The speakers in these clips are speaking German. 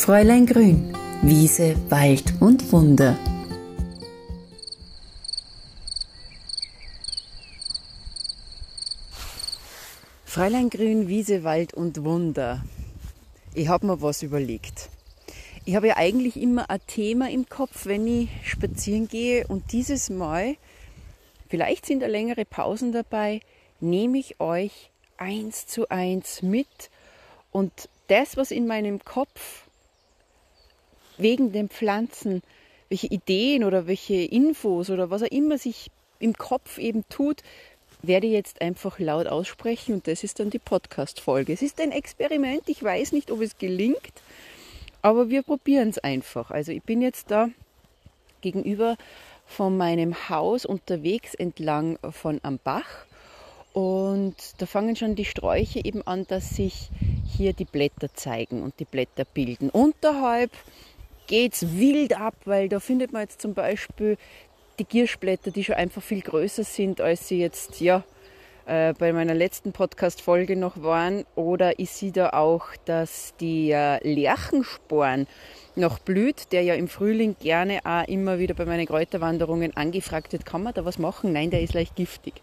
Fräulein Grün, Wiese, Wald und Wunder. Fräulein Grün, Wiese, Wald und Wunder. Ich habe mir was überlegt. Ich habe ja eigentlich immer ein Thema im Kopf, wenn ich spazieren gehe und dieses Mal, vielleicht sind da längere Pausen dabei, nehme ich euch eins zu eins mit und das, was in meinem Kopf wegen den Pflanzen, welche Ideen oder welche Infos oder was auch immer sich im Kopf eben tut, werde ich jetzt einfach laut aussprechen und das ist dann die Podcast-Folge. Es ist ein Experiment, ich weiß nicht, ob es gelingt, aber wir probieren es einfach. Also ich bin jetzt da gegenüber von meinem Haus unterwegs entlang von am Bach und da fangen schon die Sträucher eben an, dass sich hier die Blätter zeigen und die Blätter bilden. Unterhalb geht es wild ab, weil da findet man jetzt zum Beispiel die Gierschblätter, die schon einfach viel größer sind, als sie jetzt ja äh, bei meiner letzten Podcast-Folge noch waren. Oder ich sehe da auch, dass die äh, Lerchensporn noch blüht, der ja im Frühling gerne auch immer wieder bei meinen Kräuterwanderungen angefragt wird, kann man da was machen? Nein, der ist leicht giftig.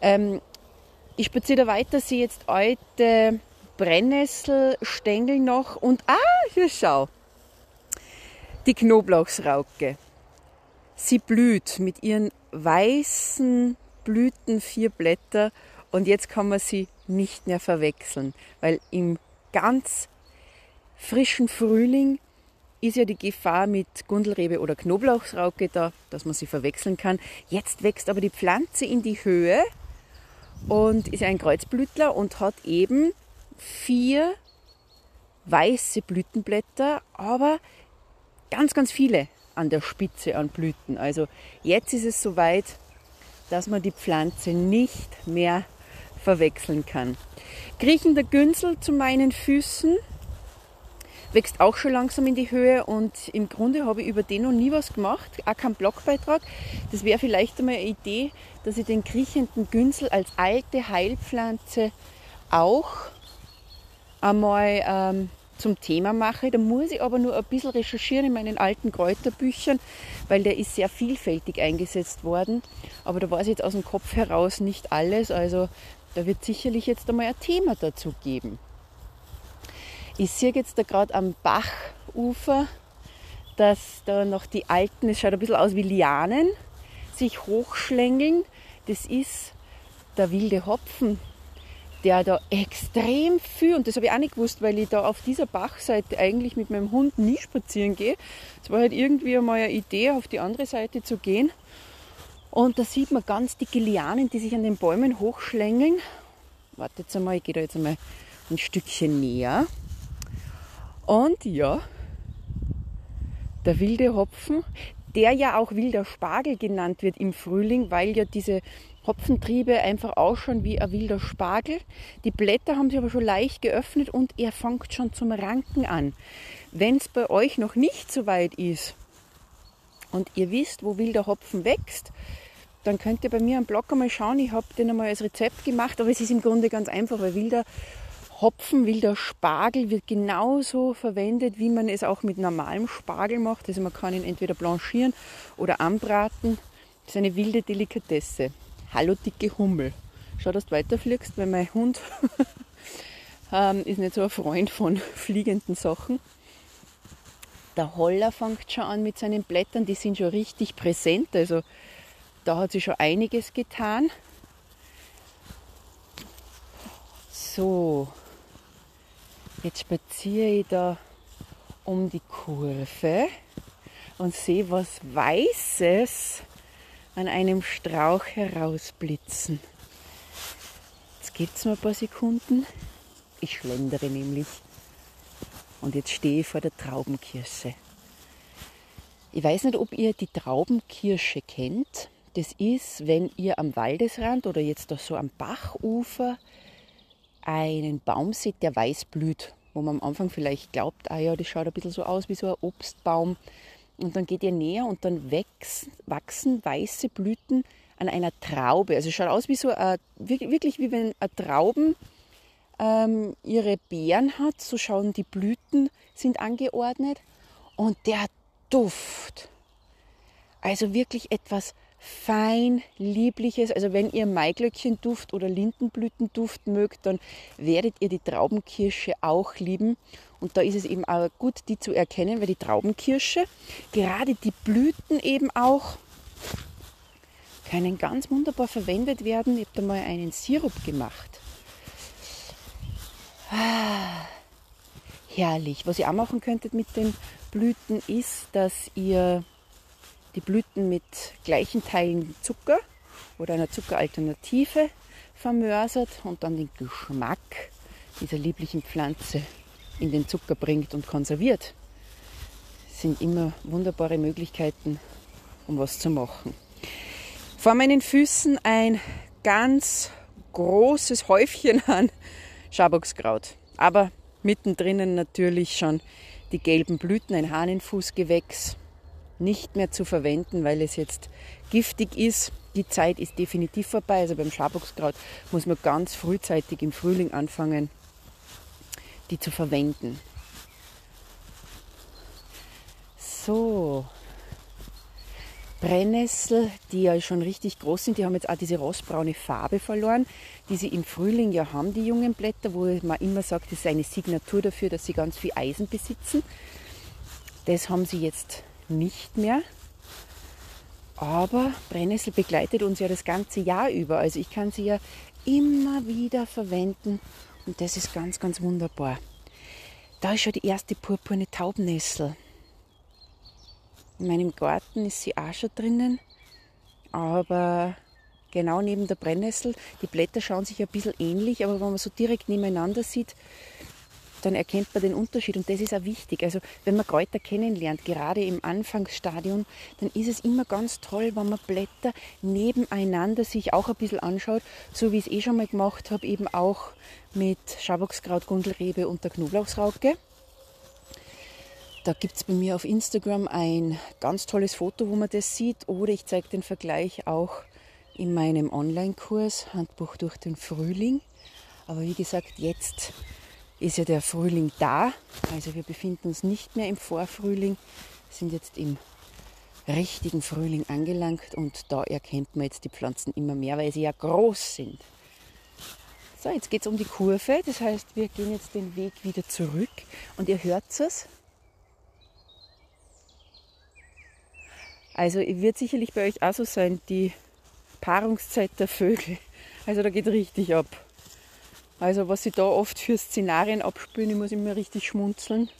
Ähm, ich spaziere da weiter, sehe jetzt alte Brennnesselstängel noch und ah, hier schau, die Knoblauchsrauke. Sie blüht mit ihren weißen Blüten, vier Blätter und jetzt kann man sie nicht mehr verwechseln, weil im ganz frischen Frühling ist ja die Gefahr mit Gundelrebe oder Knoblauchsrauke da, dass man sie verwechseln kann. Jetzt wächst aber die Pflanze in die Höhe und ist ein Kreuzblütler und hat eben vier weiße Blütenblätter, aber ganz, ganz viele an der Spitze an Blüten. Also jetzt ist es soweit, dass man die Pflanze nicht mehr verwechseln kann. Kriechender Günsel zu meinen Füßen wächst auch schon langsam in die Höhe und im Grunde habe ich über den noch nie was gemacht, auch keinen Blogbeitrag. Das wäre vielleicht einmal eine Idee, dass ich den kriechenden Günsel als alte Heilpflanze auch einmal ähm, zum Thema mache. Da muss ich aber nur ein bisschen recherchieren in meinen alten Kräuterbüchern, weil der ist sehr vielfältig eingesetzt worden. Aber da weiß ich jetzt aus dem Kopf heraus nicht alles. Also da wird sicherlich jetzt einmal ein Thema dazu geben. Ich sehe jetzt da gerade am Bachufer, dass da noch die alten, es schaut ein bisschen aus wie Lianen, sich hochschlängeln. Das ist der wilde Hopfen, der da extrem viel, und das habe ich auch nicht gewusst, weil ich da auf dieser Bachseite eigentlich mit meinem Hund nie spazieren gehe. Es war halt irgendwie einmal eine Idee, auf die andere Seite zu gehen. Und da sieht man ganz dicke Lianen, die sich an den Bäumen hochschlängeln. Wartet jetzt einmal, ich gehe da jetzt einmal ein Stückchen näher. Und ja, der wilde Hopfen, der ja auch wilder Spargel genannt wird im Frühling, weil ja diese Hopfentriebe einfach ausschauen wie ein wilder Spargel. Die Blätter haben sich aber schon leicht geöffnet und er fängt schon zum Ranken an. Wenn es bei euch noch nicht so weit ist und ihr wisst, wo wilder Hopfen wächst, dann könnt ihr bei mir am Blog einmal schauen. Ich habe den einmal als Rezept gemacht, aber es ist im Grunde ganz einfach, weil wilder Hopfen, wilder Spargel wird genauso verwendet, wie man es auch mit normalem Spargel macht. Also man kann ihn entweder blanchieren oder anbraten. Das ist eine wilde Delikatesse. Hallo dicke Hummel. Schau, dass du weiterfliegst, weil mein Hund ähm, ist nicht so ein Freund von fliegenden Sachen. Der Holler fängt schon an mit seinen Blättern, die sind schon richtig präsent. Also da hat sich schon einiges getan. So, Jetzt spaziere ich da um die Kurve und sehe was Weißes an einem Strauch herausblitzen. Jetzt gibt es mal ein paar Sekunden. Ich schlendere nämlich. Und jetzt stehe ich vor der Traubenkirsche. Ich weiß nicht, ob ihr die Traubenkirsche kennt. Das ist, wenn ihr am Waldesrand oder jetzt da so am Bachufer einen Baum seht, der weiß blüht, wo man am Anfang vielleicht glaubt, ah ja, das schaut ein bisschen so aus wie so ein Obstbaum. Und dann geht ihr näher und dann wachsen, wachsen weiße Blüten an einer Traube. Also es schaut aus wie so ein, wirklich wie wenn eine Trauben ähm, ihre Beeren hat. So schauen die Blüten sind angeordnet. Und der Duft, also wirklich etwas fein liebliches. Also wenn ihr Maiglöckchenduft oder Lindenblütenduft mögt, dann werdet ihr die Traubenkirsche auch lieben. Und da ist es eben auch gut, die zu erkennen, weil die Traubenkirsche, gerade die Blüten eben auch, können ganz wunderbar verwendet werden. Ich habe da mal einen Sirup gemacht. Ah, herrlich. Was ihr auch machen könntet mit den Blüten ist, dass ihr die Blüten mit gleichen Teilen Zucker oder einer Zuckeralternative vermörsert und dann den Geschmack dieser lieblichen Pflanze in den Zucker bringt und konserviert. Das sind immer wunderbare Möglichkeiten, um was zu machen. Vor meinen Füßen ein ganz großes Häufchen an Schaboxkraut, aber mittendrin natürlich schon die gelben Blüten, ein Hahnenfußgewächs, nicht mehr zu verwenden, weil es jetzt giftig ist. Die Zeit ist definitiv vorbei. Also beim Schaboxkraut muss man ganz frühzeitig im Frühling anfangen, die zu verwenden. So, Brennnessel, die ja schon richtig groß sind, die haben jetzt auch diese rostbraune Farbe verloren, die sie im Frühling ja haben, die jungen Blätter, wo man immer sagt, das ist eine Signatur dafür, dass sie ganz viel Eisen besitzen. Das haben sie jetzt nicht mehr. Aber Brennnessel begleitet uns ja das ganze Jahr über. Also ich kann sie ja immer wieder verwenden und das ist ganz, ganz wunderbar. Da ist schon die erste purpurne Taubennessel. In meinem Garten ist sie auch schon drinnen, aber genau neben der Brennnessel. Die Blätter schauen sich ein bisschen ähnlich, aber wenn man so direkt nebeneinander sieht, dann erkennt man den Unterschied und das ist auch wichtig. Also wenn man Kräuter kennenlernt, gerade im Anfangsstadium, dann ist es immer ganz toll, wenn man Blätter nebeneinander sich auch ein bisschen anschaut, so wie ich es eh schon mal gemacht habe, eben auch mit Schaboxkraut, Gundelrebe und der Knoblauchsrauke. Da gibt es bei mir auf Instagram ein ganz tolles Foto, wo man das sieht. Oder ich zeige den Vergleich auch in meinem Online-Kurs Handbuch durch den Frühling. Aber wie gesagt, jetzt ist ja der Frühling da. Also wir befinden uns nicht mehr im Vorfrühling, sind jetzt im richtigen Frühling angelangt und da erkennt man jetzt die Pflanzen immer mehr, weil sie ja groß sind. So, jetzt geht es um die Kurve, das heißt, wir gehen jetzt den Weg wieder zurück und ihr hört es. Also wird sicherlich bei euch auch so sein, die Paarungszeit der Vögel. Also da geht richtig ab. Also was sie da oft für Szenarien abspülen, ich muss immer richtig schmunzeln.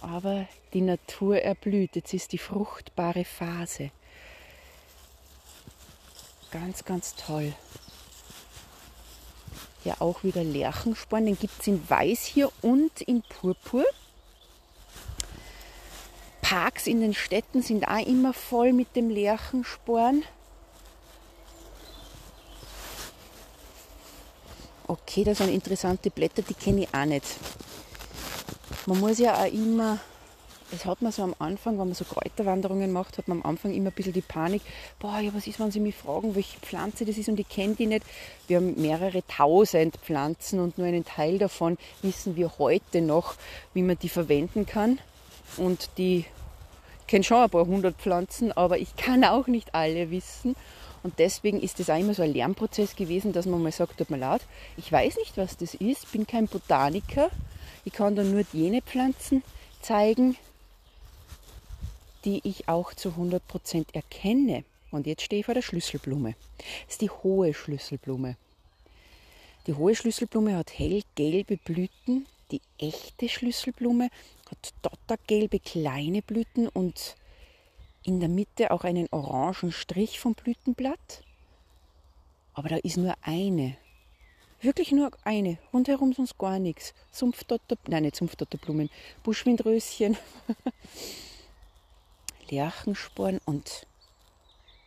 Aber die Natur erblüht. Jetzt ist die fruchtbare Phase. Ganz, ganz toll. Ja, auch wieder Lerchensporn. Den gibt es in Weiß hier und in Purpur. Parks in den Städten sind auch immer voll mit dem Lerchensporn. Okay, das sind interessante Blätter, die kenne ich auch nicht. Man muss ja auch immer, das hat man so am Anfang, wenn man so Kräuterwanderungen macht, hat man am Anfang immer ein bisschen die Panik, boah, ja, was ist, wenn sie mich fragen, welche Pflanze das ist und ich kenne die nicht. Wir haben mehrere tausend Pflanzen und nur einen Teil davon wissen wir heute noch, wie man die verwenden kann. Und die, ich kenne schon ein paar hundert Pflanzen, aber ich kann auch nicht alle wissen. Und deswegen ist es auch immer so ein Lernprozess gewesen, dass man mal sagt, tut mir leid, ich weiß nicht, was das ist, bin kein Botaniker, ich kann da nur jene Pflanzen zeigen, die ich auch zu 100% erkenne. Und jetzt stehe ich vor der Schlüsselblume. Das ist die hohe Schlüsselblume. Die hohe Schlüsselblume hat hellgelbe Blüten. Die echte Schlüsselblume hat dottergelbe kleine Blüten und in der Mitte auch einen orangen Strich vom Blütenblatt. Aber da ist nur eine. Wirklich nur eine. Rundherum sonst gar nichts. Sumpfdotter, nein, nicht Sumpfdotterblumen, Buschwindröschen, Lerchensporn und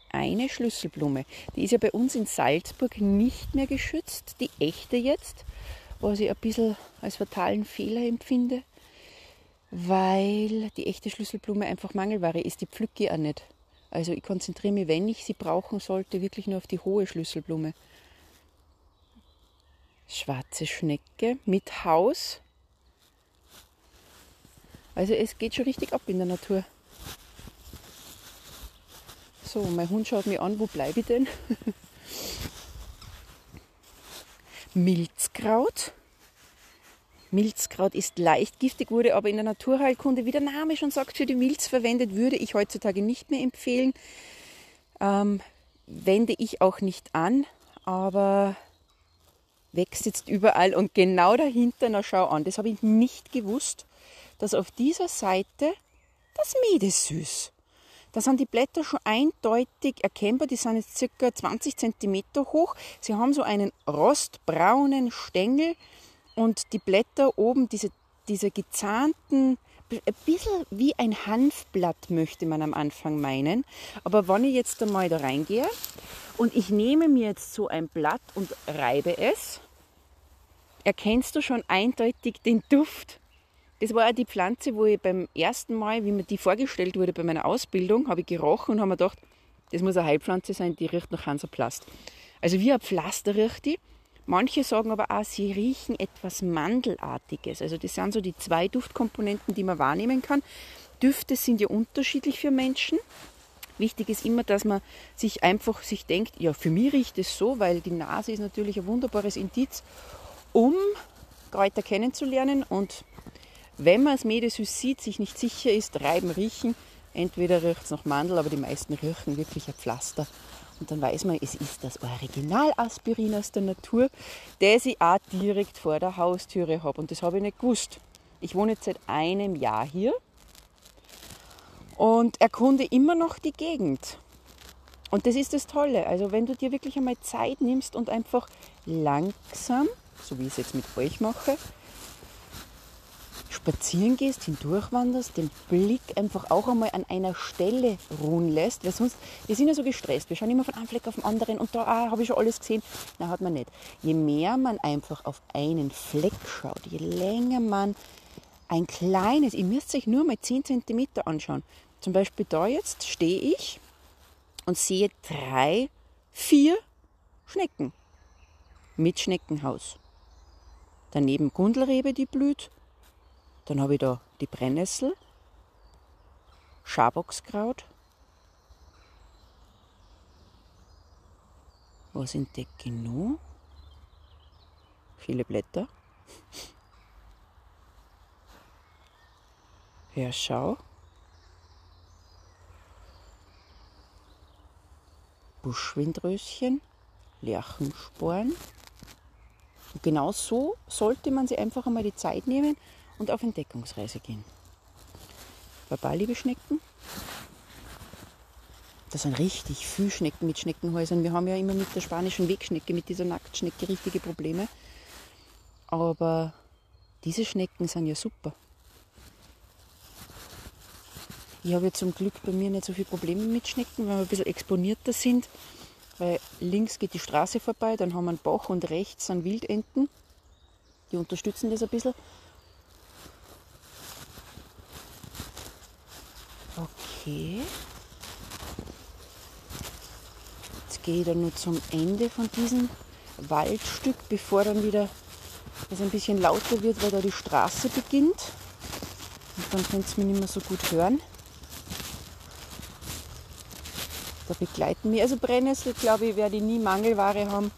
eine Schlüsselblume. Die ist ja bei uns in Salzburg nicht mehr geschützt, die echte jetzt, was ich ein bisschen als fatalen Fehler empfinde weil die echte Schlüsselblume einfach Mangelware ist. Die pflücke ich auch nicht. Also ich konzentriere mich, wenn ich sie brauchen sollte, wirklich nur auf die hohe Schlüsselblume. Schwarze Schnecke mit Haus. Also es geht schon richtig ab in der Natur. So, mein Hund schaut mir an, wo bleibe ich denn? Milzkraut. Milzkraut ist leicht giftig, wurde aber in der Naturheilkunde, wie der Name schon sagt, für die Milz verwendet, würde ich heutzutage nicht mehr empfehlen. Ähm, wende ich auch nicht an, aber wächst jetzt überall und genau dahinter, na schau an, das habe ich nicht gewusst, dass auf dieser Seite das Meedesüß. Da sind die Blätter schon eindeutig erkennbar, die sind jetzt circa 20 cm hoch. Sie haben so einen rostbraunen Stängel und die Blätter oben, diese, diese gezahnten, ein bisschen wie ein Hanfblatt möchte man am Anfang meinen. Aber wenn ich jetzt einmal da reingehe und ich nehme mir jetzt so ein Blatt und reibe es, erkennst du schon eindeutig den Duft. Das war auch die Pflanze, wo ich beim ersten Mal, wie mir die vorgestellt wurde bei meiner Ausbildung, habe ich gerochen und habe mir gedacht, das muss eine Heilpflanze sein, die riecht nach Hansaplast. Also wie ein Pflaster riecht die. Manche sagen aber auch, sie riechen etwas Mandelartiges. Also das sind so die zwei Duftkomponenten, die man wahrnehmen kann. Düfte sind ja unterschiedlich für Menschen. Wichtig ist immer, dass man sich einfach sich denkt, ja, für mich riecht es so, weil die Nase ist natürlich ein wunderbares Indiz, um Kräuter kennenzulernen und wenn man das Medesüß sieht, sich nicht sicher ist, reiben, riechen, entweder riecht es nach Mandel, aber die meisten riechen wirklich ein Pflaster. Und dann weiß man, es ist das Originalaspirin aus der Natur, das ich auch direkt vor der Haustüre habe. Und das habe ich nicht gewusst. Ich wohne jetzt seit einem Jahr hier und erkunde immer noch die Gegend. Und das ist das Tolle. Also wenn du dir wirklich einmal Zeit nimmst und einfach langsam, so wie ich es jetzt mit euch mache, spazieren gehst, hindurchwanderst, den Blick einfach auch einmal an einer Stelle ruhen lässt, weil sonst, wir sind ja so gestresst, wir schauen immer von einem Fleck auf den anderen und da ah, habe ich schon alles gesehen. Na, hat man nicht. Je mehr man einfach auf einen Fleck schaut, je länger man ein kleines, ihr müsst euch nur mal 10 cm anschauen. Zum Beispiel da jetzt stehe ich und sehe drei, vier Schnecken mit Schneckenhaus. Daneben Gundelrebe, die blüht dann habe ich da die Brennnessel, Schaboxkraut. Was entdecke ich noch? Viele Blätter. Ja, schau. Buschwindröschen, Lerchensporen. Und genau so sollte man sich einfach einmal die Zeit nehmen und auf Entdeckungsreise gehen. Baba, liebe Schnecken. Das sind richtig viele Schnecken mit Schneckenhäusern. Wir haben ja immer mit der spanischen Wegschnecke, mit dieser Nacktschnecke richtige Probleme. Aber diese Schnecken sind ja super. Ich habe ja zum Glück bei mir nicht so viele Probleme mit Schnecken, weil wir ein bisschen exponierter sind. Weil links geht die Straße vorbei, dann haben wir einen Bach und rechts sind Wildenten. Die unterstützen das ein bisschen. Okay. Jetzt gehe ich dann nur zum Ende von diesem Waldstück, bevor dann wieder es ein bisschen lauter wird, weil da die Straße beginnt. Und dann könnt ihr mich nicht mehr so gut hören. Da begleiten wir. Also Brennnessel, glaube ich, werde ich nie Mangelware haben.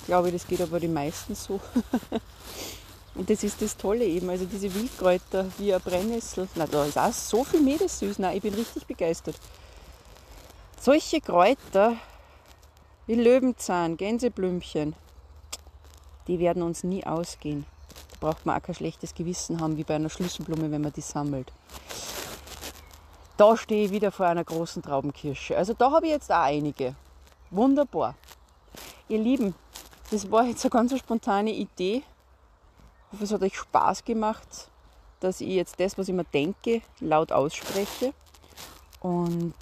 Ich glaube, das geht aber die meisten so. Und das ist das Tolle eben, also diese Wildkräuter wie ein Brennnessel. Na, da ist auch so viel Meeressüß. Na, ich bin richtig begeistert. Solche Kräuter wie Löwenzahn, Gänseblümchen, die werden uns nie ausgehen. Da braucht man auch kein schlechtes Gewissen haben, wie bei einer Schlüsselblume, wenn man die sammelt. Da stehe ich wieder vor einer großen Traubenkirsche. Also da habe ich jetzt auch einige. Wunderbar. Ihr Lieben, das war jetzt eine ganz spontane Idee. Ich hoffe, es hat euch Spaß gemacht, dass ich jetzt das, was ich mir denke, laut ausspreche. Und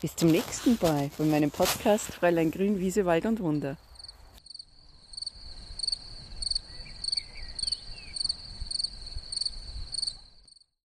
bis zum nächsten Mal bei meinem Podcast Fräulein Grün, Wiese, Wald und Wunder.